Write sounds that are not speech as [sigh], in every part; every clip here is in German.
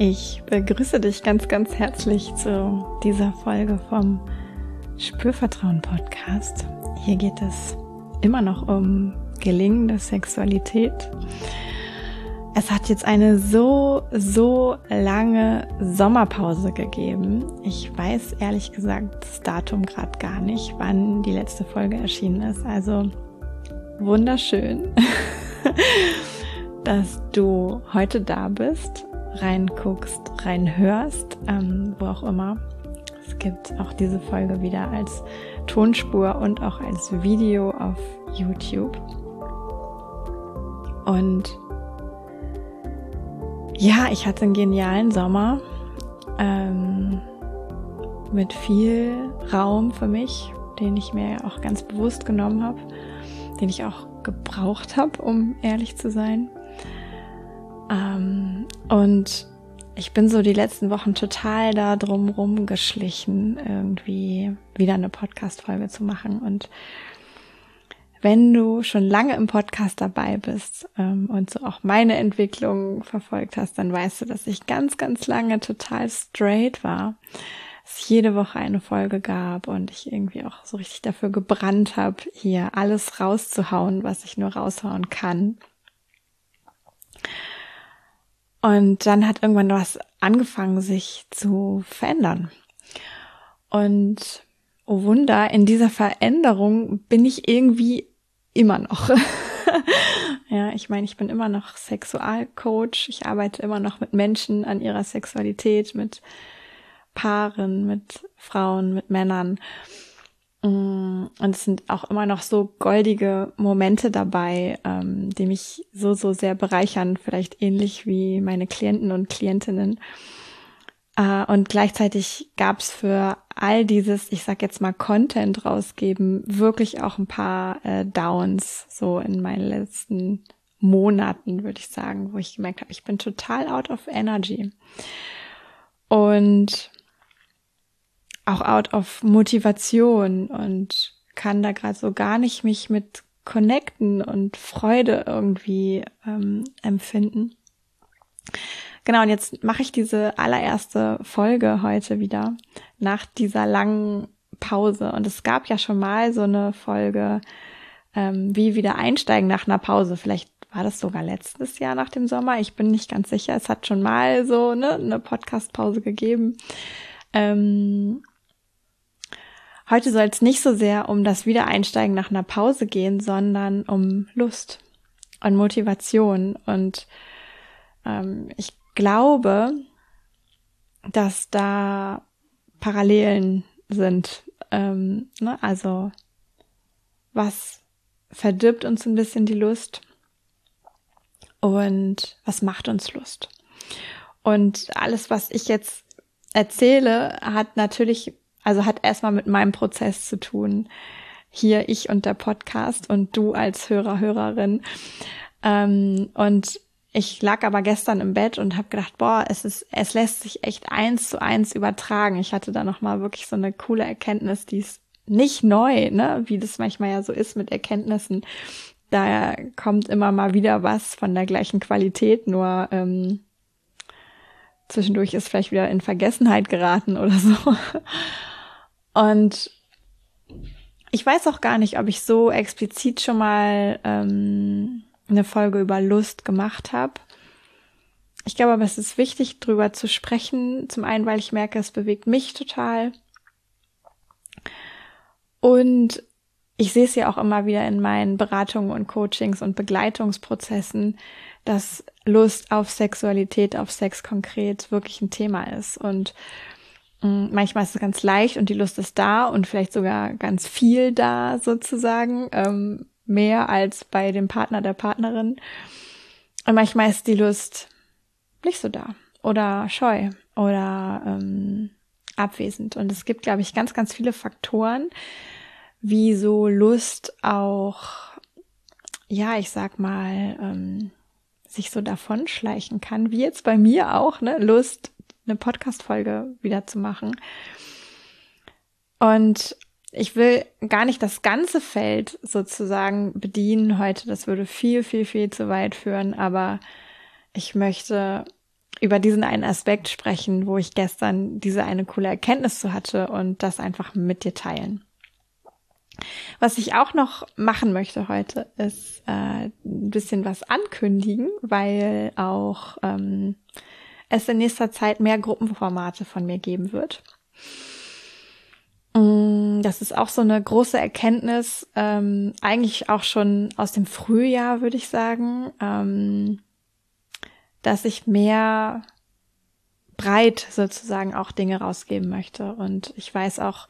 Ich begrüße dich ganz, ganz herzlich zu dieser Folge vom Spürvertrauen Podcast. Hier geht es immer noch um gelingende Sexualität. Es hat jetzt eine so, so lange Sommerpause gegeben. Ich weiß ehrlich gesagt das Datum gerade gar nicht, wann die letzte Folge erschienen ist. Also wunderschön, [laughs] dass du heute da bist reinguckst, reinhörst, ähm, wo auch immer. Es gibt auch diese Folge wieder als Tonspur und auch als Video auf YouTube. Und ja, ich hatte einen genialen Sommer ähm, mit viel Raum für mich, den ich mir auch ganz bewusst genommen habe, den ich auch gebraucht habe, um ehrlich zu sein. Ähm, und ich bin so die letzten Wochen total da drum rumgeschlichen, irgendwie wieder eine Podcast-Folge zu machen. Und wenn du schon lange im Podcast dabei bist ähm, und so auch meine Entwicklung verfolgt hast, dann weißt du, dass ich ganz, ganz lange total straight war. Es jede Woche eine Folge gab und ich irgendwie auch so richtig dafür gebrannt habe, hier alles rauszuhauen, was ich nur raushauen kann. Und dann hat irgendwann was angefangen, sich zu verändern. Und oh Wunder, in dieser Veränderung bin ich irgendwie immer noch. [laughs] ja, ich meine, ich bin immer noch Sexualcoach. Ich arbeite immer noch mit Menschen an ihrer Sexualität, mit Paaren, mit Frauen, mit Männern. Mm, und es sind auch immer noch so goldige Momente dabei, ähm, die mich so, so sehr bereichern, vielleicht ähnlich wie meine Klienten und Klientinnen. Äh, und gleichzeitig gab es für all dieses, ich sag jetzt mal, Content rausgeben, wirklich auch ein paar äh, Downs, so in meinen letzten Monaten, würde ich sagen, wo ich gemerkt habe, ich bin total out of energy. Und auch out of Motivation und kann da gerade so gar nicht mich mit connecten und Freude irgendwie ähm, empfinden. Genau, und jetzt mache ich diese allererste Folge heute wieder nach dieser langen Pause. Und es gab ja schon mal so eine Folge, ähm, wie wieder einsteigen nach einer Pause. Vielleicht war das sogar letztes Jahr nach dem Sommer. Ich bin nicht ganz sicher. Es hat schon mal so ne, eine Podcast-Pause gegeben. Ähm, Heute soll es nicht so sehr um das Wiedereinsteigen nach einer Pause gehen, sondern um Lust und Motivation. Und ähm, ich glaube, dass da Parallelen sind. Ähm, ne? Also was verdirbt uns ein bisschen die Lust und was macht uns Lust. Und alles, was ich jetzt erzähle, hat natürlich also hat erstmal mit meinem Prozess zu tun. Hier ich und der Podcast und du als Hörer, Hörerin. Ähm, und ich lag aber gestern im Bett und habe gedacht, boah, es ist, es lässt sich echt eins zu eins übertragen. Ich hatte da noch mal wirklich so eine coole Erkenntnis, die ist nicht neu, ne, wie das manchmal ja so ist mit Erkenntnissen. Da kommt immer mal wieder was von der gleichen Qualität, nur ähm, zwischendurch ist vielleicht wieder in Vergessenheit geraten oder so. Und ich weiß auch gar nicht, ob ich so explizit schon mal ähm, eine Folge über Lust gemacht habe. Ich glaube aber, es ist wichtig, drüber zu sprechen. Zum einen, weil ich merke, es bewegt mich total. Und ich sehe es ja auch immer wieder in meinen Beratungen und Coachings und Begleitungsprozessen, dass Lust auf Sexualität, auf Sex konkret wirklich ein Thema ist. Und Mm, manchmal ist es ganz leicht und die Lust ist da und vielleicht sogar ganz viel da sozusagen, ähm, mehr als bei dem Partner der Partnerin. Und manchmal ist die Lust nicht so da oder scheu oder ähm, abwesend. Und es gibt, glaube ich, ganz, ganz viele Faktoren, wie so Lust auch, ja, ich sag mal, ähm, sich so davonschleichen kann, wie jetzt bei mir auch, ne? Lust eine Podcast-Folge wieder zu machen. Und ich will gar nicht das ganze Feld sozusagen bedienen heute. Das würde viel, viel, viel zu weit führen. Aber ich möchte über diesen einen Aspekt sprechen, wo ich gestern diese eine coole Erkenntnis zu hatte und das einfach mit dir teilen. Was ich auch noch machen möchte heute, ist äh, ein bisschen was ankündigen, weil auch ähm, es in nächster Zeit mehr Gruppenformate von mir geben wird. Mm, das ist auch so eine große Erkenntnis, ähm, eigentlich auch schon aus dem Frühjahr, würde ich sagen, ähm, dass ich mehr breit sozusagen auch Dinge rausgeben möchte. Und ich weiß auch,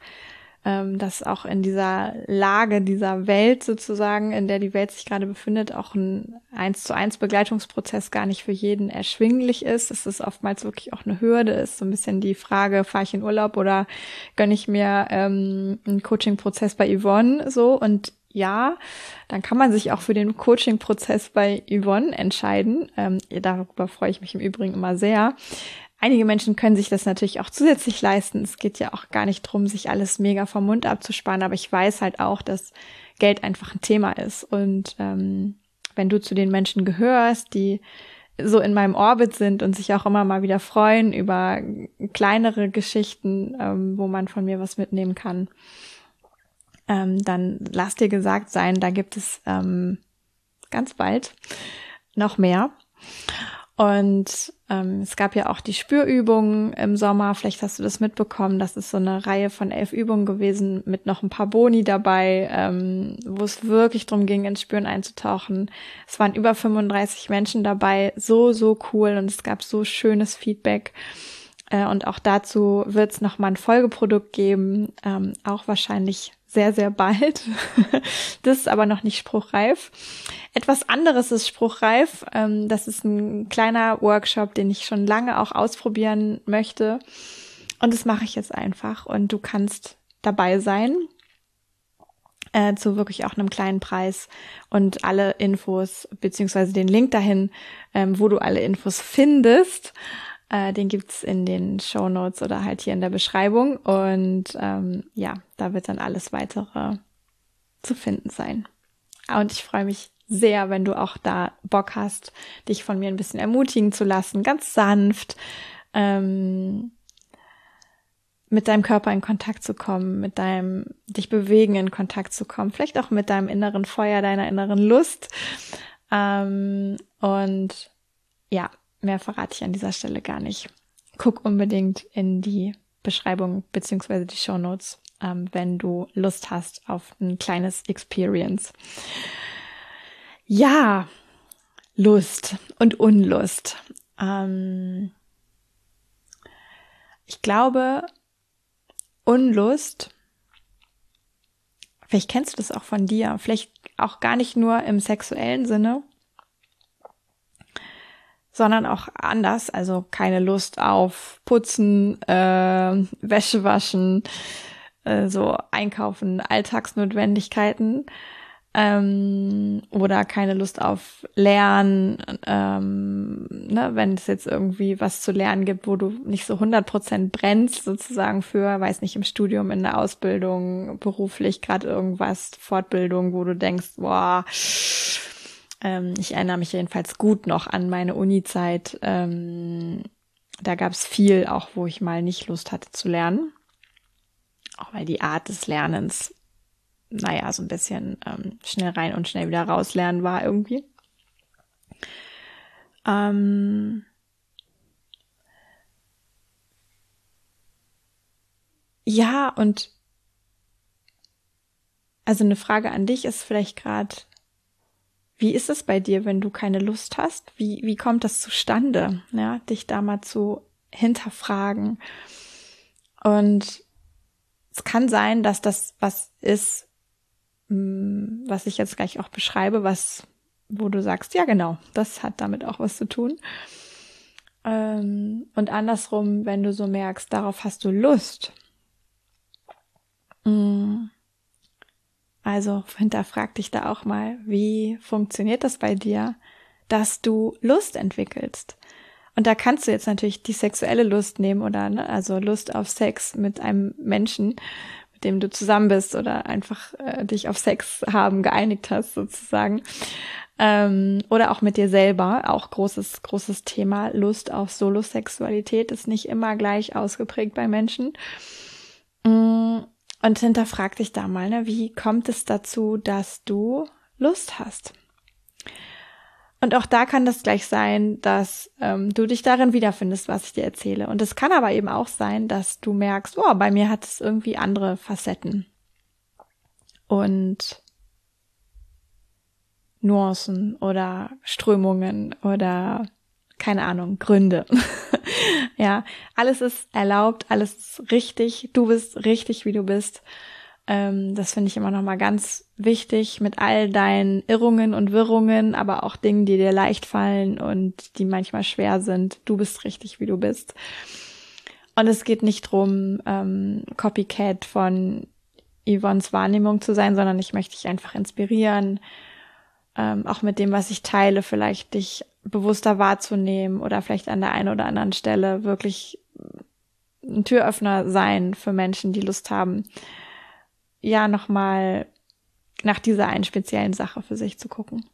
ähm, dass auch in dieser Lage, dieser Welt sozusagen, in der die Welt sich gerade befindet, auch ein eins zu eins Begleitungsprozess gar nicht für jeden erschwinglich ist. Es ist oftmals wirklich auch eine Hürde, ist so ein bisschen die Frage, fahre ich in Urlaub oder gönne ich mir ähm, einen Coaching-Prozess bei Yvonne so und ja, dann kann man sich auch für den Coaching-Prozess bei Yvonne entscheiden. Ähm, darüber freue ich mich im Übrigen immer sehr. Einige Menschen können sich das natürlich auch zusätzlich leisten. Es geht ja auch gar nicht drum, sich alles mega vom Mund abzusparen, aber ich weiß halt auch, dass Geld einfach ein Thema ist. Und ähm, wenn du zu den Menschen gehörst, die so in meinem Orbit sind und sich auch immer mal wieder freuen über kleinere Geschichten, ähm, wo man von mir was mitnehmen kann, ähm, dann lass dir gesagt sein, da gibt es ähm, ganz bald noch mehr. Und ähm, es gab ja auch die Spürübungen im Sommer. Vielleicht hast du das mitbekommen. Das ist so eine Reihe von elf Übungen gewesen mit noch ein paar Boni dabei, ähm, wo es wirklich darum ging, ins Spüren einzutauchen. Es waren über 35 Menschen dabei. So, so cool und es gab so schönes Feedback. Äh, und auch dazu wird es nochmal ein Folgeprodukt geben, ähm, auch wahrscheinlich sehr, sehr bald. [laughs] das ist aber noch nicht spruchreif. Etwas anderes ist spruchreif. Ähm, das ist ein kleiner Workshop, den ich schon lange auch ausprobieren möchte. Und das mache ich jetzt einfach. Und du kannst dabei sein. Äh, zu wirklich auch einem kleinen Preis und alle Infos beziehungsweise den Link dahin, ähm, wo du alle Infos findest, äh, den gibt's in den Show Notes oder halt hier in der Beschreibung. Und ähm, ja, da wird dann alles weitere zu finden sein. Und ich freue mich sehr, wenn du auch da Bock hast, dich von mir ein bisschen ermutigen zu lassen, ganz sanft, ähm, mit deinem Körper in Kontakt zu kommen, mit deinem dich bewegen in Kontakt zu kommen, vielleicht auch mit deinem inneren Feuer, deiner inneren Lust. Ähm, und ja, mehr verrate ich an dieser Stelle gar nicht. Guck unbedingt in die Beschreibung beziehungsweise die Show Notes, ähm, wenn du Lust hast auf ein kleines Experience. Ja, Lust und Unlust. Ähm, ich glaube, Unlust, vielleicht kennst du das auch von dir, vielleicht auch gar nicht nur im sexuellen Sinne, sondern auch anders. Also keine Lust auf Putzen, äh, Wäsche waschen, äh, so einkaufen, Alltagsnotwendigkeiten. Ähm, oder keine Lust auf Lernen, ähm, ne, wenn es jetzt irgendwie was zu lernen gibt, wo du nicht so 100% brennst sozusagen für, weiß nicht, im Studium, in der Ausbildung, beruflich gerade irgendwas, Fortbildung, wo du denkst, boah, ähm, ich erinnere mich jedenfalls gut noch an meine Uni-Zeit. Ähm, da gab es viel, auch wo ich mal nicht Lust hatte zu lernen. Auch weil die Art des Lernens, naja, so ein bisschen ähm, schnell rein und schnell wieder rauslernen war irgendwie. Ähm, ja, und also eine Frage an dich ist vielleicht gerade, wie ist es bei dir, wenn du keine Lust hast? Wie, wie kommt das zustande? Ja, dich da mal zu hinterfragen. Und es kann sein, dass das was ist, mm, was ich jetzt gleich auch beschreibe, was, wo du sagst, ja genau, das hat damit auch was zu tun. Ähm, und andersrum, wenn du so merkst, darauf hast du Lust, mm, also hinterfrag dich da auch mal, wie funktioniert das bei dir, dass du Lust entwickelst? Und da kannst du jetzt natürlich die sexuelle Lust nehmen oder ne, also Lust auf Sex mit einem Menschen, mit dem du zusammen bist oder einfach äh, dich auf Sex haben geeinigt hast sozusagen. Ähm, oder auch mit dir selber, auch großes, großes Thema. Lust auf Solosexualität ist nicht immer gleich ausgeprägt bei Menschen. Mm, und hinterfrag dich da mal, ne, wie kommt es dazu, dass du Lust hast? Und auch da kann das gleich sein, dass ähm, du dich darin wiederfindest, was ich dir erzähle. Und es kann aber eben auch sein, dass du merkst, oh, bei mir hat es irgendwie andere Facetten. Und Nuancen oder Strömungen oder keine Ahnung, Gründe. [laughs] ja, alles ist erlaubt, alles ist richtig. Du bist richtig, wie du bist. Ähm, das finde ich immer noch mal ganz wichtig mit all deinen Irrungen und Wirrungen, aber auch Dingen, die dir leicht fallen und die manchmal schwer sind. Du bist richtig, wie du bist. Und es geht nicht drum, ähm, Copycat von Yvonnes Wahrnehmung zu sein, sondern ich möchte dich einfach inspirieren, ähm, auch mit dem, was ich teile, vielleicht dich bewusster wahrzunehmen oder vielleicht an der einen oder anderen Stelle wirklich ein Türöffner sein für Menschen, die Lust haben, ja, nochmal nach dieser einen speziellen Sache für sich zu gucken.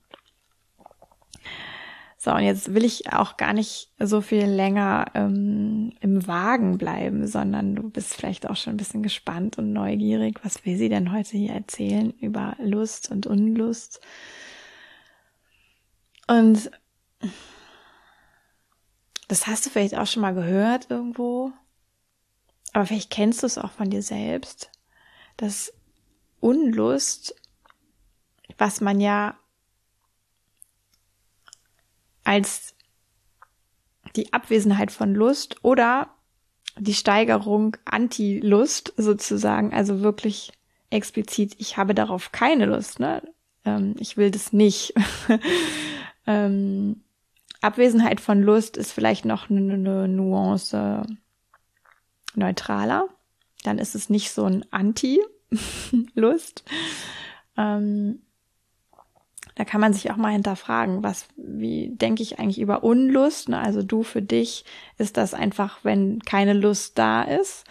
So, und jetzt will ich auch gar nicht so viel länger ähm, im Wagen bleiben, sondern du bist vielleicht auch schon ein bisschen gespannt und neugierig. Was will sie denn heute hier erzählen über Lust und Unlust? Und das hast du vielleicht auch schon mal gehört irgendwo, aber vielleicht kennst du es auch von dir selbst, dass Unlust, was man ja als die Abwesenheit von Lust oder die Steigerung Anti-Lust sozusagen, also wirklich explizit, ich habe darauf keine Lust, ne? Ähm, ich will das nicht. [laughs] Ähm, Abwesenheit von Lust ist vielleicht noch eine, Nuance neutraler. Dann ist es nicht so ein Anti-Lust. ähm, da kann man sich auch mal hinterfragen, was, wie denke ich eigentlich über Unlust? Ne? Also du für dich ist das einfach, wenn keine Lust da ist,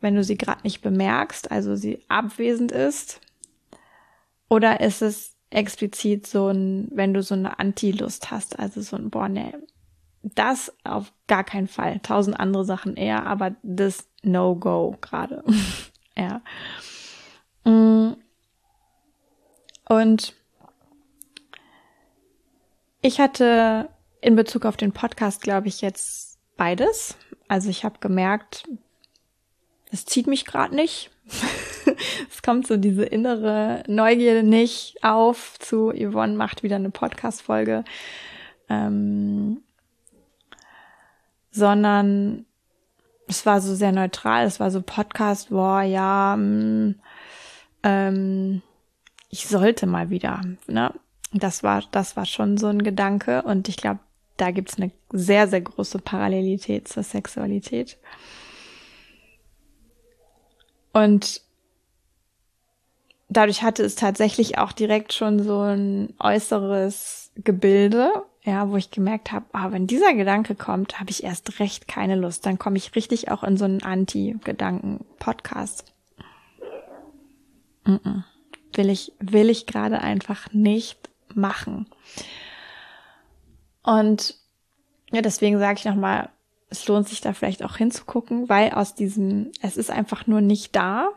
wenn du sie gerade nicht bemerkst, also sie abwesend ist. Oder ist es explizit so ein, wenn du so eine Anti-Lust hast, also so ein, boah, nee, das auf gar keinen Fall. Tausend andere Sachen eher, aber das No-Go gerade. [laughs] ja. Mm. Und ich hatte in Bezug auf den Podcast, glaube ich, jetzt beides. Also ich habe gemerkt, es zieht mich gerade nicht. [laughs] [laughs] es kommt so diese innere Neugierde nicht auf zu Yvonne macht wieder eine Podcast-Folge, ähm, sondern es war so sehr neutral, es war so Podcast, boah, ja, mh, mm, ähm, ich sollte mal wieder, ne? Das war, das war schon so ein Gedanke und ich glaube, da gibt's eine sehr, sehr große Parallelität zur Sexualität. Und dadurch hatte es tatsächlich auch direkt schon so ein äußeres Gebilde, ja, wo ich gemerkt habe, ah, wenn dieser Gedanke kommt, habe ich erst recht keine Lust. Dann komme ich richtig auch in so einen Anti-Gedanken-Podcast. Mm -mm. Will ich, will ich gerade einfach nicht machen. Und ja, deswegen sage ich nochmal, es lohnt sich da vielleicht auch hinzugucken, weil aus diesem, es ist einfach nur nicht da,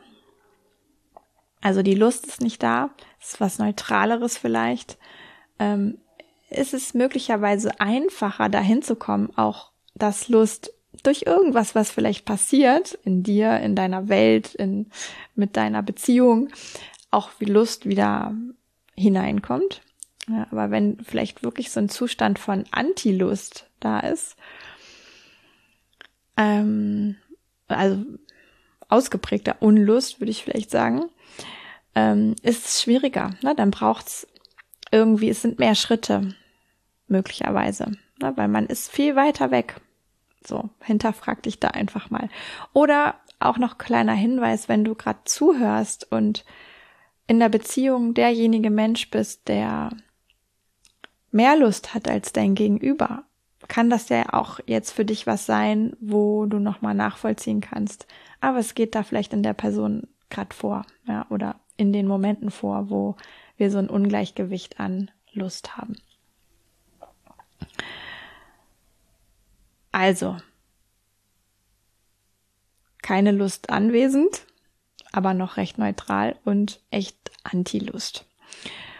also die Lust ist nicht da, ist was Neutraleres vielleicht. Ähm, ist es möglicherweise einfacher, dahin zu kommen, auch das Lust durch irgendwas, was vielleicht passiert in dir, in deiner Welt, in, mit deiner Beziehung, auch wie Lust wieder hineinkommt. Ja, aber wenn vielleicht wirklich so ein Zustand von Anti-Lust da ist, ähm, also ausgeprägter Unlust, würde ich vielleicht sagen, ähm, ist es schwieriger. Ne? Dann braucht's irgendwie, es sind mehr Schritte möglicherweise, ne? weil man ist viel weiter weg. So, hinterfrag dich da einfach mal. Oder auch noch kleiner Hinweis, wenn du gerade zuhörst und in der Beziehung derjenige Mensch bist, der mehr Lust hat als dein Gegenüber, kann das ja auch jetzt für dich was sein, wo du nochmal nachvollziehen kannst. Aber es geht da vielleicht in der Person gerade vor, ja, oder in den Momenten vor, wo wir so ein Ungleichgewicht an Lust haben. Also, keine Lust anwesend, aber noch recht neutral und echt Anti-Lust.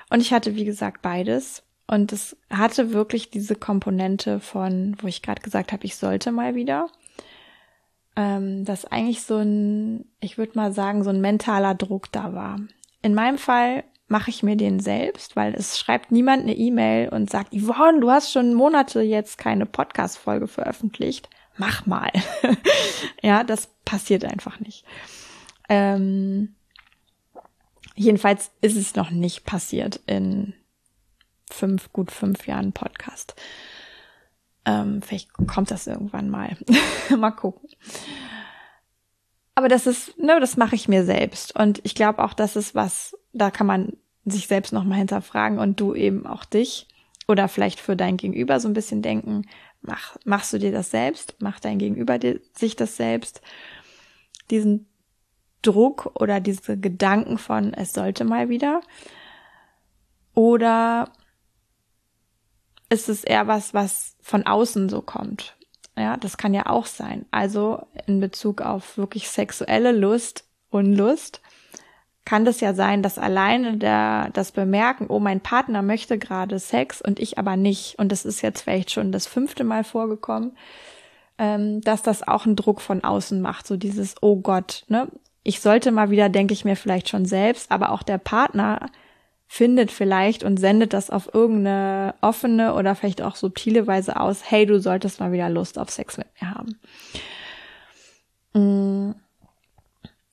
Und ich hatte, wie gesagt, beides. Und es hatte wirklich diese Komponente von, wo ich gerade gesagt habe, ich sollte mal wieder. Ähm, dass eigentlich so ein, ich würde mal sagen, so ein mentaler Druck da war. In meinem Fall mache ich mir den selbst, weil es schreibt niemand eine E-Mail und sagt, Yvonne, du hast schon Monate jetzt keine Podcast-Folge veröffentlicht. Mach mal. [laughs] ja, das passiert einfach nicht. Ähm, jedenfalls ist es noch nicht passiert in fünf, gut fünf Jahren Podcast. Ähm, vielleicht kommt das irgendwann mal. [laughs] mal gucken. Aber das ist, ne, das mache ich mir selbst. Und ich glaube auch, das ist was, da kann man sich selbst nochmal hinterfragen und du eben auch dich oder vielleicht für dein Gegenüber so ein bisschen denken, mach, machst du dir das selbst? Macht dein Gegenüber dir, sich das selbst? Diesen Druck oder diese Gedanken von, es sollte mal wieder? Oder ist es eher was, was von außen so kommt? Ja, das kann ja auch sein. Also in Bezug auf wirklich sexuelle Lust, Unlust, kann das ja sein, dass alleine der, das Bemerken, oh, mein Partner möchte gerade Sex und ich aber nicht, und das ist jetzt vielleicht schon das fünfte Mal vorgekommen, ähm, dass das auch einen Druck von außen macht, so dieses, oh Gott, ne? Ich sollte mal wieder, denke ich mir vielleicht schon selbst, aber auch der Partner findet vielleicht und sendet das auf irgendeine offene oder vielleicht auch subtile Weise aus, hey, du solltest mal wieder Lust auf Sex mit mir haben. Mm.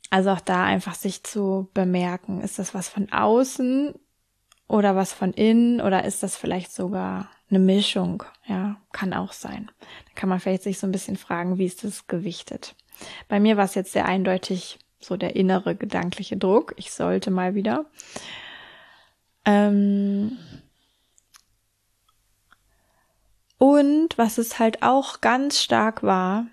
Also auch da einfach sich zu bemerken, ist das was von außen oder was von innen oder ist das vielleicht sogar eine Mischung? Ja, kann auch sein. Da kann man vielleicht sich so ein bisschen fragen, wie ist das gewichtet? Bei mir war es jetzt sehr eindeutig so der innere gedankliche Druck. Ich sollte mal wieder. Ähm und was es halt auch ganz stark war,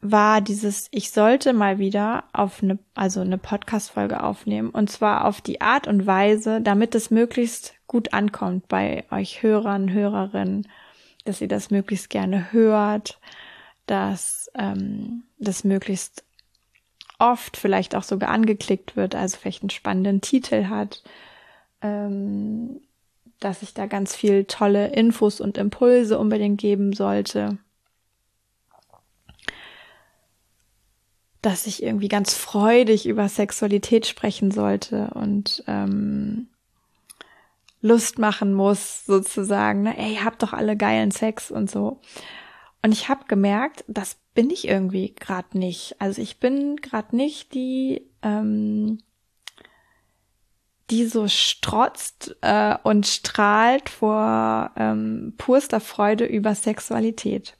war dieses, ich sollte mal wieder auf eine, also eine Podcast-Folge aufnehmen. Und zwar auf die Art und Weise, damit es möglichst gut ankommt bei euch Hörern, Hörerinnen, dass ihr das möglichst gerne hört, dass ähm, das möglichst oft vielleicht auch sogar angeklickt wird, also vielleicht einen spannenden Titel hat, ähm, dass ich da ganz viel tolle Infos und Impulse unbedingt geben sollte. Dass ich irgendwie ganz freudig über Sexualität sprechen sollte und ähm, Lust machen muss, sozusagen. Ne? Ey, habt doch alle geilen Sex und so. Und ich habe gemerkt, das bin ich irgendwie gerade nicht. Also ich bin gerade nicht die, ähm, die so strotzt äh, und strahlt vor ähm, purster Freude über Sexualität.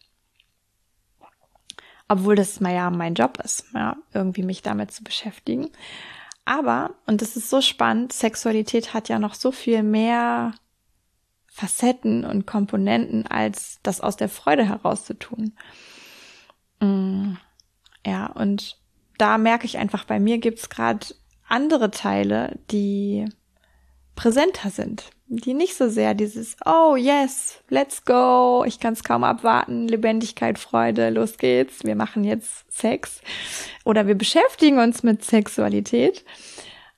Obwohl das mal ja mein Job ist, ja, irgendwie mich damit zu beschäftigen. Aber, und das ist so spannend, Sexualität hat ja noch so viel mehr Facetten und Komponenten, als das aus der Freude heraus zu tun. Mm, ja, und da merke ich einfach, bei mir gibt's gerade andere Teile, die präsenter sind, die nicht so sehr dieses Oh yes, let's go, ich kann es kaum abwarten, Lebendigkeit, Freude, los geht's, wir machen jetzt Sex oder wir beschäftigen uns mit Sexualität,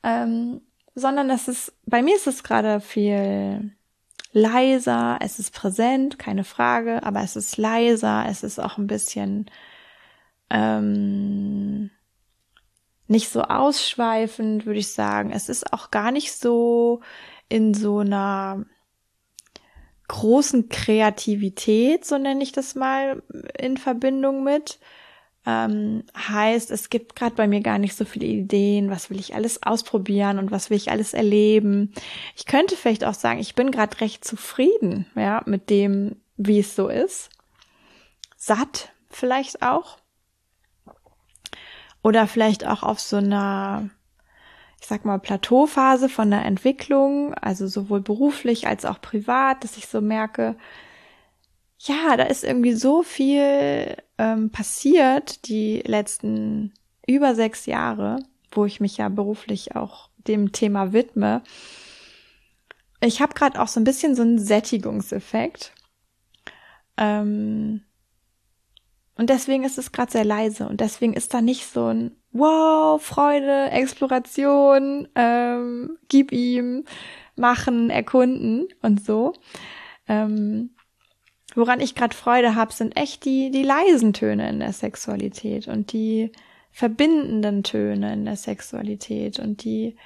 ähm, sondern es ist, bei mir ist es gerade viel leiser, es ist präsent, keine Frage, aber es ist leiser, es ist auch ein bisschen ähm, nicht so ausschweifend, würde ich sagen. Es ist auch gar nicht so in so einer großen Kreativität, so nenne ich das mal, in Verbindung mit, ähm, heißt, es gibt gerade bei mir gar nicht so viele Ideen, was will ich alles ausprobieren und was will ich alles erleben. Ich könnte vielleicht auch sagen, ich bin gerade recht zufrieden, ja, mit dem, wie es so ist. Satt vielleicht auch. Oder vielleicht auch auf so einer, ich sag mal, Plateauphase von der Entwicklung, also sowohl beruflich als auch privat, dass ich so merke, ja, da ist irgendwie so viel ähm, passiert die letzten über sechs Jahre, wo ich mich ja beruflich auch dem Thema widme. Ich habe gerade auch so ein bisschen so einen Sättigungseffekt. Ähm, und deswegen ist es gerade sehr leise und deswegen ist da nicht so ein Wow, Freude, Exploration, ähm, gib ihm, machen, erkunden und so. Ähm, woran ich gerade Freude habe, sind echt die, die leisen Töne in der Sexualität und die verbindenden Töne in der Sexualität und die,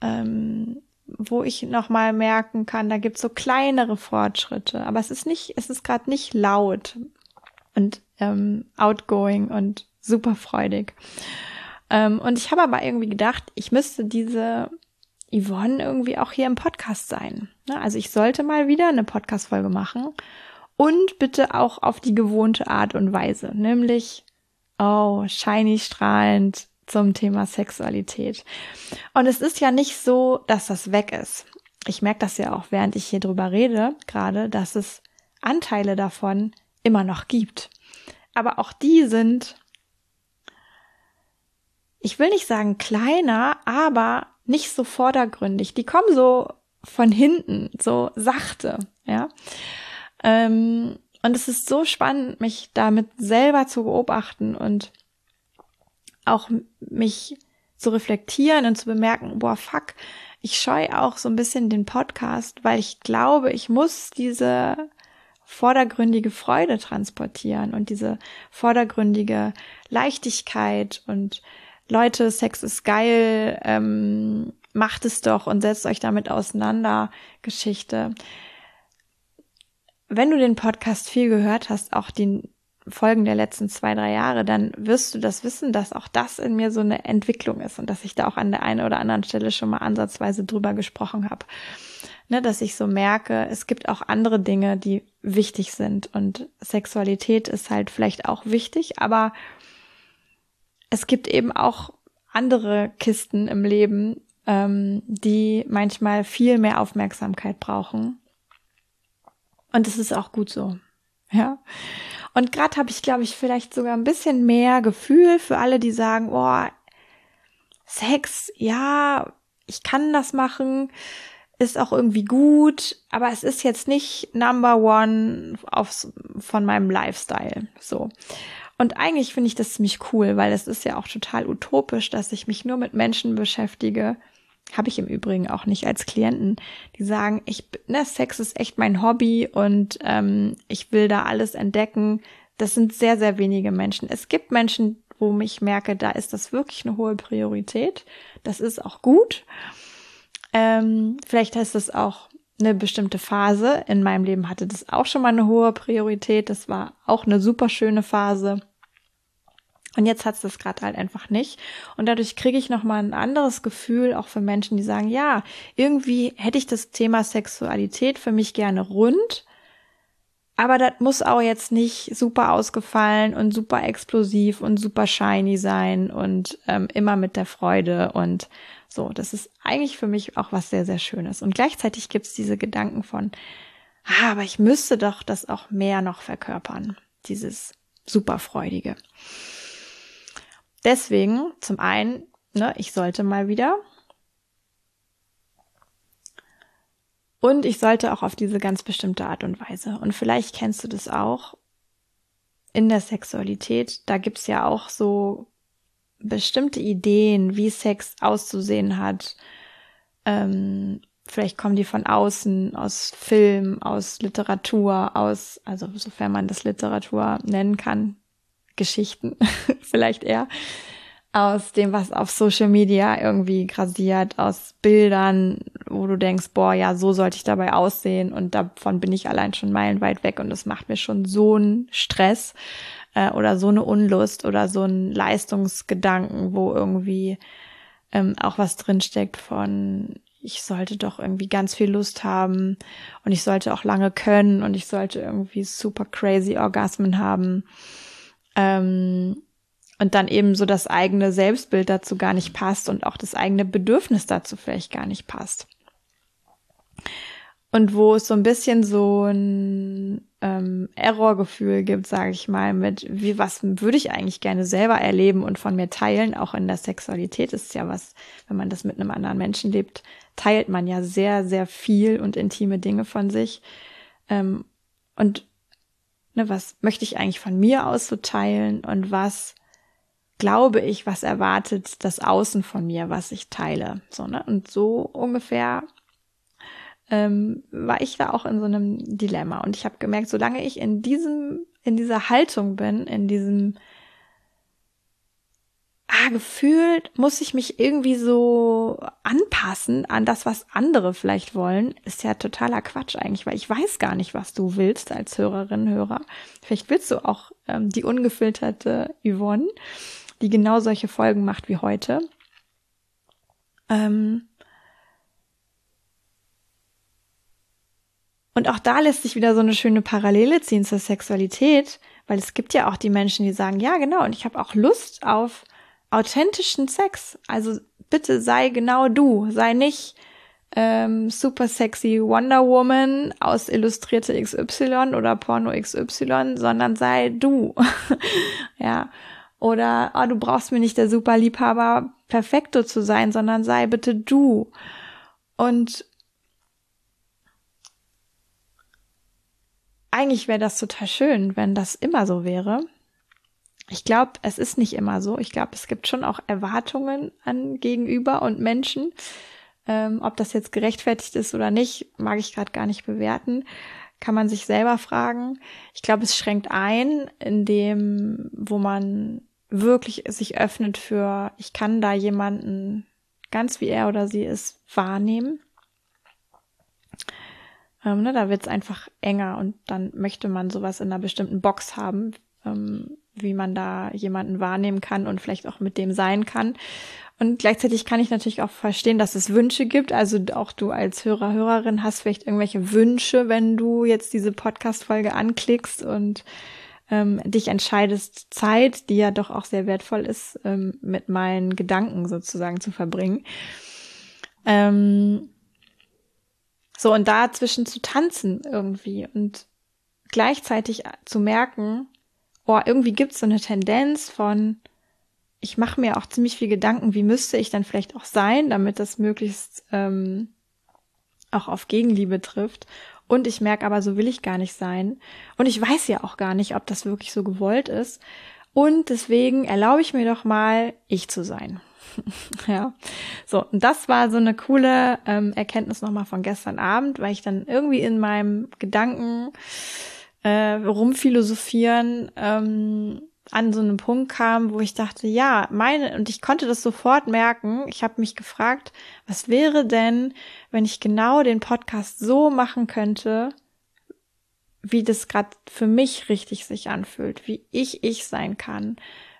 ähm, wo ich nochmal merken kann, da gibt's so kleinere Fortschritte, aber es ist nicht, es ist gerade nicht laut und ähm, outgoing und super freudig. Ähm, und ich habe aber irgendwie gedacht, ich müsste diese Yvonne irgendwie auch hier im Podcast sein. Ne? Also ich sollte mal wieder eine Podcast-Folge machen und bitte auch auf die gewohnte Art und Weise, nämlich, oh, shiny strahlend zum Thema Sexualität. Und es ist ja nicht so, dass das weg ist. Ich merke das ja auch, während ich hier drüber rede, gerade, dass es Anteile davon immer noch gibt. Aber auch die sind, ich will nicht sagen kleiner, aber nicht so vordergründig. Die kommen so von hinten, so sachte, ja. Ähm, und es ist so spannend, mich damit selber zu beobachten und auch mich zu reflektieren und zu bemerken, boah, fuck, ich scheue auch so ein bisschen den Podcast, weil ich glaube, ich muss diese vordergründige Freude transportieren und diese vordergründige Leichtigkeit und Leute, Sex ist geil, ähm, macht es doch und setzt euch damit auseinander, Geschichte wenn du den Podcast viel gehört hast, auch die Folgen der letzten zwei, drei Jahre, dann wirst du das wissen, dass auch das in mir so eine Entwicklung ist und dass ich da auch an der einen oder anderen Stelle schon mal ansatzweise drüber gesprochen habe. Ne, dass ich so merke, es gibt auch andere Dinge, die wichtig sind und Sexualität ist halt vielleicht auch wichtig, aber es gibt eben auch andere Kisten im Leben, ähm, die manchmal viel mehr Aufmerksamkeit brauchen und es ist auch gut so. Ja. Und gerade habe ich, glaube ich, vielleicht sogar ein bisschen mehr Gefühl für alle, die sagen, oh, Sex, ja, ich kann das machen, ist auch irgendwie gut, aber es ist jetzt nicht Number One aufs, von meinem Lifestyle. So. Und eigentlich finde ich das ziemlich cool, weil es ist ja auch total utopisch, dass ich mich nur mit Menschen beschäftige, habe ich im Übrigen auch nicht als Klienten, die sagen, ich, ne, Sex ist echt mein Hobby und ähm, ich will da alles entdecken. Das sind sehr, sehr wenige Menschen. Es gibt Menschen, wo ich merke, da ist das wirklich eine hohe Priorität. Das ist auch gut. Ähm, vielleicht heißt das auch eine bestimmte Phase. In meinem Leben hatte das auch schon mal eine hohe Priorität. Das war auch eine super schöne Phase. Und jetzt hat's das gerade halt einfach nicht. Und dadurch kriege ich nochmal ein anderes Gefühl, auch für Menschen, die sagen, ja, irgendwie hätte ich das Thema Sexualität für mich gerne rund, aber das muss auch jetzt nicht super ausgefallen und super explosiv und super shiny sein und ähm, immer mit der Freude und so. Das ist eigentlich für mich auch was sehr, sehr Schönes. Und gleichzeitig gibt's diese Gedanken von, ah, aber ich müsste doch das auch mehr noch verkörpern. Dieses super Freudige. Deswegen, zum einen, ne, ich sollte mal wieder. Und ich sollte auch auf diese ganz bestimmte Art und Weise. Und vielleicht kennst du das auch in der Sexualität. Da gibt's ja auch so bestimmte Ideen, wie Sex auszusehen hat. Ähm, vielleicht kommen die von außen, aus Film, aus Literatur, aus, also sofern man das Literatur nennen kann, Geschichten, [laughs] vielleicht eher, aus dem, was auf Social Media irgendwie grasiert, aus Bildern, wo du denkst, boah, ja, so sollte ich dabei aussehen und davon bin ich allein schon meilenweit weg und das macht mir schon so einen Stress äh, oder so eine Unlust oder so einen Leistungsgedanken, wo irgendwie ähm, auch was drinsteckt von ich sollte doch irgendwie ganz viel Lust haben und ich sollte auch lange können und ich sollte irgendwie super crazy Orgasmen haben ähm, und dann eben so das eigene Selbstbild dazu gar nicht passt und auch das eigene Bedürfnis dazu vielleicht gar nicht passt. Und wo es so ein bisschen so ein ähm, Errorgefühl gibt, sage ich mal, mit wie was würde ich eigentlich gerne selber erleben und von mir teilen. Auch in der Sexualität ist ja was, wenn man das mit einem anderen Menschen lebt, teilt man ja sehr, sehr viel und intime Dinge von sich. Ähm, und ne, was möchte ich eigentlich von mir aus so teilen und was glaube ich, was erwartet das Außen von mir, was ich teile. So, ne? Und so ungefähr ähm, war ich da auch in so einem Dilemma. Und ich habe gemerkt, solange ich in diesem, in dieser Haltung bin, in diesem ah, gefühlt muss ich mich irgendwie so anpassen an das, was andere vielleicht wollen, ist ja totaler Quatsch eigentlich, weil ich weiß gar nicht, was du willst als Hörerin, Hörer. Vielleicht willst du auch ähm, die ungefilterte Yvonne, die genau solche Folgen macht wie heute. Ähm und auch da lässt sich wieder so eine schöne Parallele ziehen zur Sexualität, weil es gibt ja auch die Menschen, die sagen, ja genau, und ich habe auch Lust auf authentischen Sex. Also bitte sei genau du, sei nicht ähm, super sexy Wonder Woman aus Illustrierte XY oder Porno XY, sondern sei du. [laughs] ja. Oder oh, du brauchst mir nicht der super Liebhaber Perfekto zu sein, sondern sei bitte du. Und eigentlich wäre das total schön, wenn das immer so wäre ich glaube, es ist nicht immer so. Ich glaube, es gibt schon auch Erwartungen an Gegenüber und Menschen. Ähm, ob das jetzt gerechtfertigt ist oder nicht, mag ich gerade gar nicht bewerten. Kann man sich selber fragen. Ich glaube, es schränkt ein, in dem, wo man wirklich sich öffnet für, ich kann da jemanden ganz wie er oder sie ist wahrnehmen. Ähm, ne, da wird es einfach enger und dann möchte man sowas in einer bestimmten Box haben. Ähm, wie man da jemanden wahrnehmen kann und vielleicht auch mit dem sein kann. Und gleichzeitig kann ich natürlich auch verstehen, dass es Wünsche gibt. Also auch du als Hörer, Hörerin hast vielleicht irgendwelche Wünsche, wenn du jetzt diese Podcast-Folge anklickst und ähm, dich entscheidest, Zeit, die ja doch auch sehr wertvoll ist, ähm, mit meinen Gedanken sozusagen zu verbringen. Ähm, so, und dazwischen zu tanzen irgendwie und gleichzeitig zu merken, oh, irgendwie gibt's so eine Tendenz von, ich mache mir auch ziemlich viel Gedanken, wie müsste ich dann vielleicht auch sein, damit das möglichst ähm, auch auf Gegenliebe trifft. Und ich merke aber, so will ich gar nicht sein. Und ich weiß ja auch gar nicht, ob das wirklich so gewollt ist. Und deswegen erlaube ich mir doch mal, ich zu sein. [laughs] ja, so, und das war so eine coole ähm, Erkenntnis nochmal von gestern Abend, weil ich dann irgendwie in meinem Gedanken äh, rumphilosophieren ähm, an so einem Punkt kam, wo ich dachte, ja, meine, und ich konnte das sofort merken. Ich habe mich gefragt, was wäre denn, wenn ich genau den Podcast so machen könnte, wie das gerade für mich richtig sich anfühlt, wie ich ich sein kann,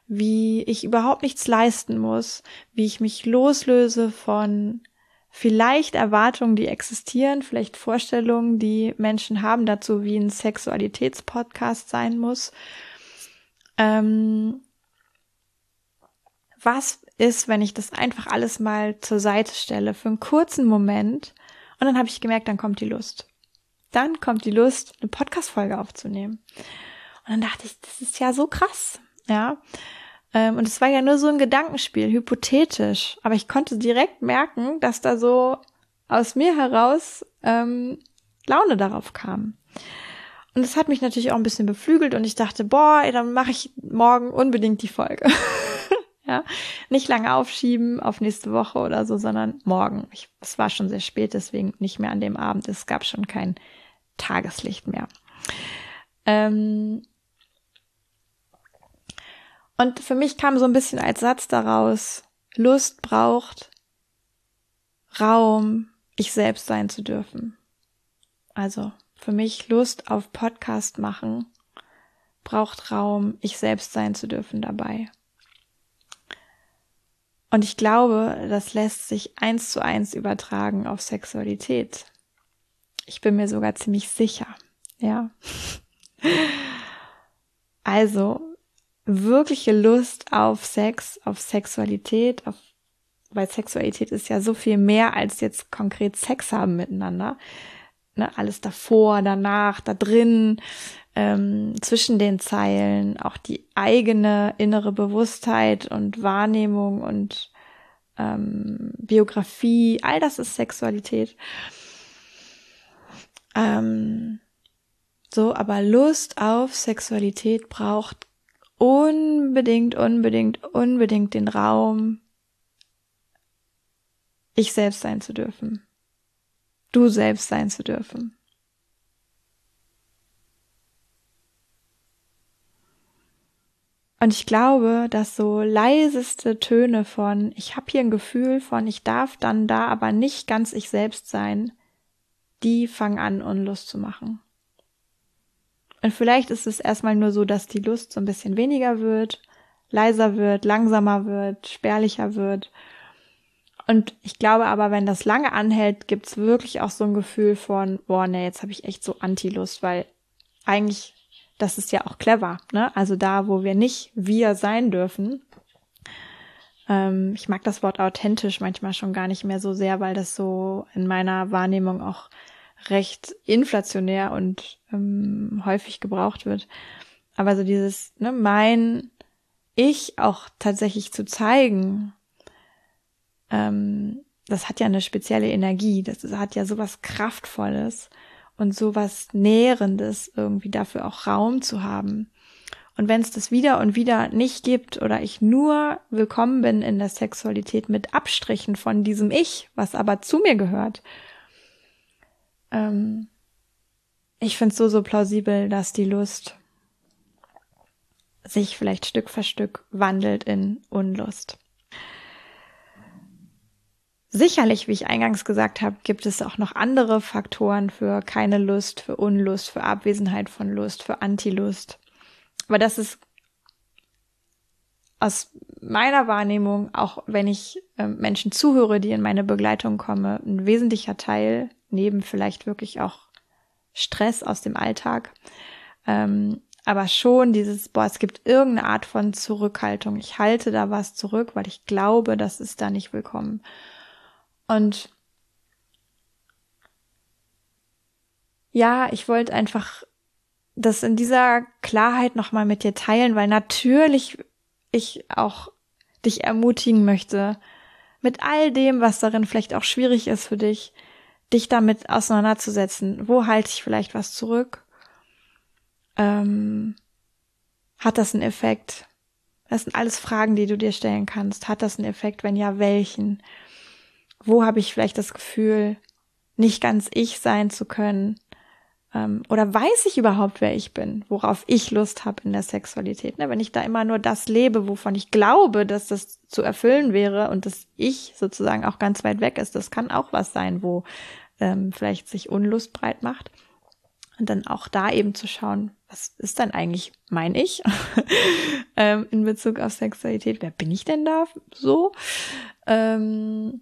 wie ich überhaupt nichts leisten muss, wie ich mich loslöse von vielleicht Erwartungen, die existieren, vielleicht Vorstellungen, die Menschen haben dazu, wie ein Sexualitätspodcast sein muss. Ähm, was ist, wenn ich das einfach alles mal zur Seite stelle für einen kurzen Moment und dann habe ich gemerkt, dann kommt die Lust. Dann kommt die Lust, eine Podcast-Folge aufzunehmen. Und dann dachte ich, das ist ja so krass, ja. Ähm, und es war ja nur so ein Gedankenspiel, hypothetisch. Aber ich konnte direkt merken, dass da so aus mir heraus ähm, Laune darauf kam. Und das hat mich natürlich auch ein bisschen beflügelt und ich dachte, boah, ey, dann mache ich morgen unbedingt die Folge. [laughs] ja, nicht lange aufschieben auf nächste Woche oder so, sondern morgen. Ich, es war schon sehr spät, deswegen nicht mehr an dem Abend. Es gab schon kein Tageslicht mehr. Ähm, und für mich kam so ein bisschen als Satz daraus, Lust braucht Raum, ich selbst sein zu dürfen. Also für mich Lust auf Podcast machen braucht Raum, ich selbst sein zu dürfen dabei. Und ich glaube, das lässt sich eins zu eins übertragen auf Sexualität. Ich bin mir sogar ziemlich sicher, ja. [laughs] Also, wirkliche Lust auf Sex, auf Sexualität, auf, weil Sexualität ist ja so viel mehr als jetzt konkret Sex haben miteinander. ne, alles davor, danach, da drin, ähm, zwischen den Zeilen, auch die eigene innere Bewusstheit und Wahrnehmung und ähm, Biografie, all das ist Sexualität. Ähm, so, aber Lust auf Sexualität braucht unbedingt, unbedingt, unbedingt den Raum, ich selbst sein zu dürfen. Du selbst sein zu dürfen. Und ich glaube, dass so leiseste Töne von, ich habe hier ein Gefühl von, ich darf dann da aber nicht ganz ich selbst sein, die fangen an, Unlust zu machen. Und vielleicht ist es erstmal nur so, dass die Lust so ein bisschen weniger wird, leiser wird, langsamer wird, spärlicher wird. Und ich glaube aber, wenn das lange anhält, gibt's wirklich auch so ein Gefühl von, boah, nee, jetzt habe ich echt so Anti-Lust, weil eigentlich, das ist ja auch clever, ne? Also da, wo wir nicht wir sein dürfen. Ähm, ich mag das Wort authentisch manchmal schon gar nicht mehr so sehr, weil das so in meiner Wahrnehmung auch recht inflationär und ähm, häufig gebraucht wird. Aber so dieses, ne, mein Ich auch tatsächlich zu zeigen, ähm, das hat ja eine spezielle Energie, das hat ja sowas Kraftvolles und sowas Nährendes, irgendwie dafür auch Raum zu haben. Und wenn es das wieder und wieder nicht gibt oder ich nur willkommen bin in der Sexualität mit Abstrichen von diesem Ich, was aber zu mir gehört, ähm, ich finde es so, so plausibel, dass die Lust sich vielleicht Stück für Stück wandelt in Unlust. Sicherlich, wie ich eingangs gesagt habe, gibt es auch noch andere Faktoren für keine Lust, für Unlust, für Abwesenheit von Lust, für Antilust. Aber das ist aus meiner Wahrnehmung, auch wenn ich äh, Menschen zuhöre, die in meine Begleitung kommen, ein wesentlicher Teil neben vielleicht wirklich auch Stress aus dem Alltag. Ähm, aber schon dieses, boah, es gibt irgendeine Art von Zurückhaltung. Ich halte da was zurück, weil ich glaube, das ist da nicht willkommen. Und ja, ich wollte einfach das in dieser Klarheit nochmal mit dir teilen, weil natürlich ich auch dich ermutigen möchte, mit all dem, was darin vielleicht auch schwierig ist für dich, dich damit auseinanderzusetzen. Wo halte ich vielleicht was zurück? Ähm, hat das einen Effekt? Das sind alles Fragen, die du dir stellen kannst. Hat das einen Effekt? Wenn ja, welchen? Wo habe ich vielleicht das Gefühl, nicht ganz ich sein zu können? Ähm, oder weiß ich überhaupt, wer ich bin? Worauf ich Lust habe in der Sexualität? Ne? Wenn ich da immer nur das lebe, wovon ich glaube, dass das zu erfüllen wäre und dass ich sozusagen auch ganz weit weg ist, das kann auch was sein, wo ähm, vielleicht sich Unlust breit macht. Und dann auch da eben zu schauen, was ist denn eigentlich mein Ich [laughs] ähm, in Bezug auf Sexualität? Wer bin ich denn da so? Ähm,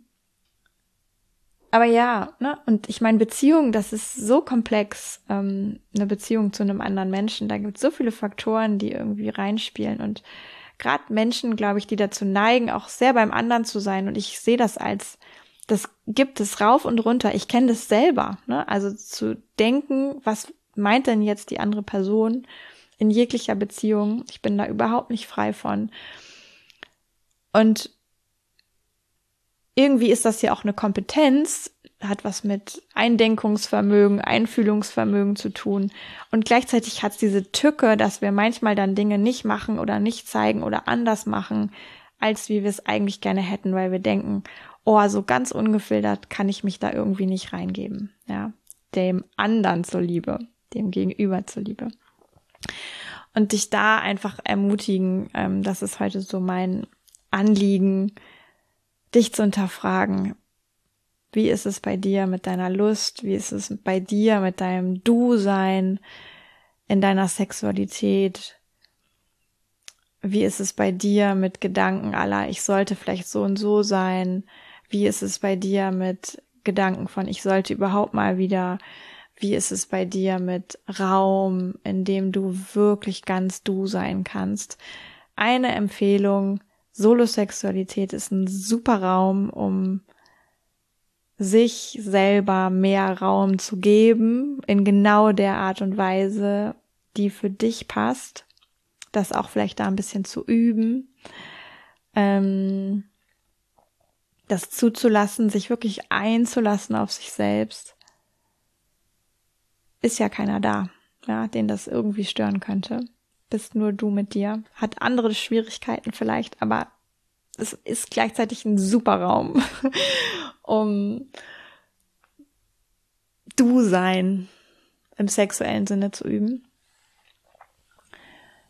aber ja, ne, und ich meine, Beziehung, das ist so komplex, ähm, eine Beziehung zu einem anderen Menschen. Da gibt es so viele Faktoren, die irgendwie reinspielen. Und gerade Menschen, glaube ich, die dazu neigen, auch sehr beim anderen zu sein. Und ich sehe das als das gibt es rauf und runter. Ich kenne das selber. Ne? Also zu denken, was meint denn jetzt die andere Person in jeglicher Beziehung? Ich bin da überhaupt nicht frei von. Und irgendwie ist das ja auch eine Kompetenz, hat was mit Eindenkungsvermögen, Einfühlungsvermögen zu tun. Und gleichzeitig hat es diese Tücke, dass wir manchmal dann Dinge nicht machen oder nicht zeigen oder anders machen, als wie wir es eigentlich gerne hätten, weil wir denken, oh, so ganz ungefiltert kann ich mich da irgendwie nicht reingeben, ja, dem anderen zuliebe, dem Gegenüber zuliebe. Und dich da einfach ermutigen, ähm, das ist heute so mein Anliegen, dich zu hinterfragen. Wie ist es bei dir mit deiner Lust? Wie ist es bei dir mit deinem Du-Sein in deiner Sexualität? Wie ist es bei dir mit Gedanken aller, ich sollte vielleicht so und so sein? Wie ist es bei dir mit Gedanken von, ich sollte überhaupt mal wieder, wie ist es bei dir mit Raum, in dem du wirklich ganz du sein kannst? Eine Empfehlung, Solosexualität ist ein super Raum, um sich selber mehr Raum zu geben, in genau der Art und Weise, die für dich passt, das auch vielleicht da ein bisschen zu üben, ähm, das zuzulassen, sich wirklich einzulassen auf sich selbst, ist ja keiner da, ja, den das irgendwie stören könnte. Bist nur du mit dir, hat andere Schwierigkeiten vielleicht, aber es ist gleichzeitig ein super Raum, [laughs] um du sein im sexuellen Sinne zu üben.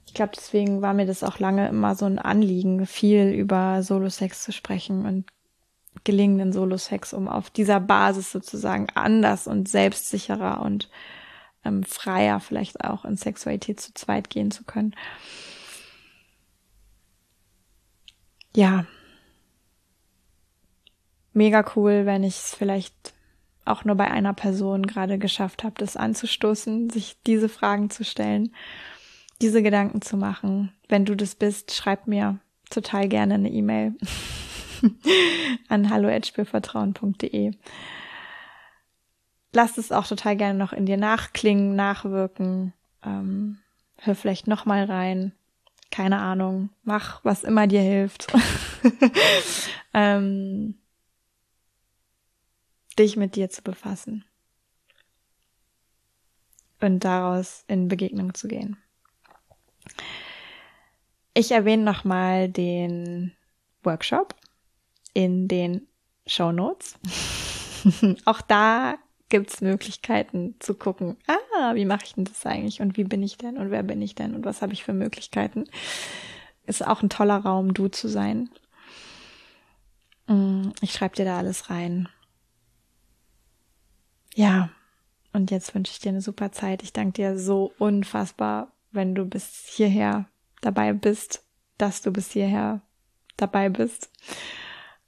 Ich glaube, deswegen war mir das auch lange immer so ein Anliegen, viel über Solo-Sex zu sprechen und gelingenden Solo-Sex, um auf dieser Basis sozusagen anders und selbstsicherer und ähm, freier vielleicht auch in Sexualität zu zweit gehen zu können. Ja. Mega cool, wenn ich es vielleicht auch nur bei einer Person gerade geschafft habe, das anzustoßen, sich diese Fragen zu stellen, diese Gedanken zu machen. Wenn du das bist, schreib mir total gerne eine E-Mail [laughs] [laughs] an hallo@spielvertrauen.de. Lass es auch total gerne noch in dir nachklingen, nachwirken. Ähm, hör vielleicht noch mal rein. Keine Ahnung. Mach, was immer dir hilft. [laughs] ähm, dich mit dir zu befassen. Und daraus in Begegnung zu gehen. Ich erwähne nochmal den Workshop in den Show Notes. [laughs] Auch da gibt's Möglichkeiten zu gucken, ah, wie mache ich denn das eigentlich und wie bin ich denn und wer bin ich denn und was habe ich für Möglichkeiten. Ist auch ein toller Raum, du zu sein. Mm, ich schreibe dir da alles rein. Ja, und jetzt wünsche ich dir eine super Zeit. Ich danke dir so unfassbar, wenn du bis hierher dabei bist, dass du bis hierher dabei bist.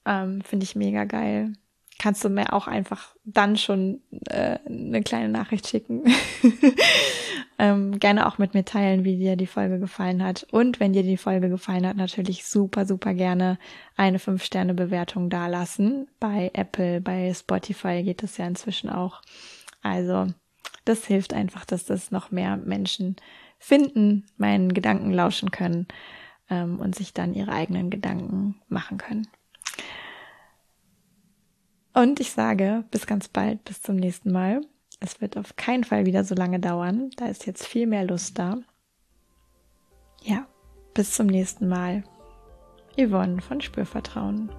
Ähm, Finde ich mega geil kannst du mir auch einfach dann schon äh, eine kleine Nachricht schicken. [laughs] ähm, gerne auch mit mir teilen, wie dir die Folge gefallen hat. Und wenn dir die Folge gefallen hat, natürlich super, super gerne eine 5-Sterne-Bewertung dalassen. Bei Apple, bei Spotify geht das ja inzwischen auch. Also, das hilft einfach, dass das noch mehr Menschen finden, meinen Gedanken lauschen können ähm, und sich dann ihre eigenen Gedanken machen können. Und ich sage bis ganz bald, bis zum nächsten Mal. Es wird auf keinen Fall wieder so lange dauern. Da ist jetzt viel mehr Lust da. Ja, bis zum nächsten Mal. Yvonne von Spürvertrauen.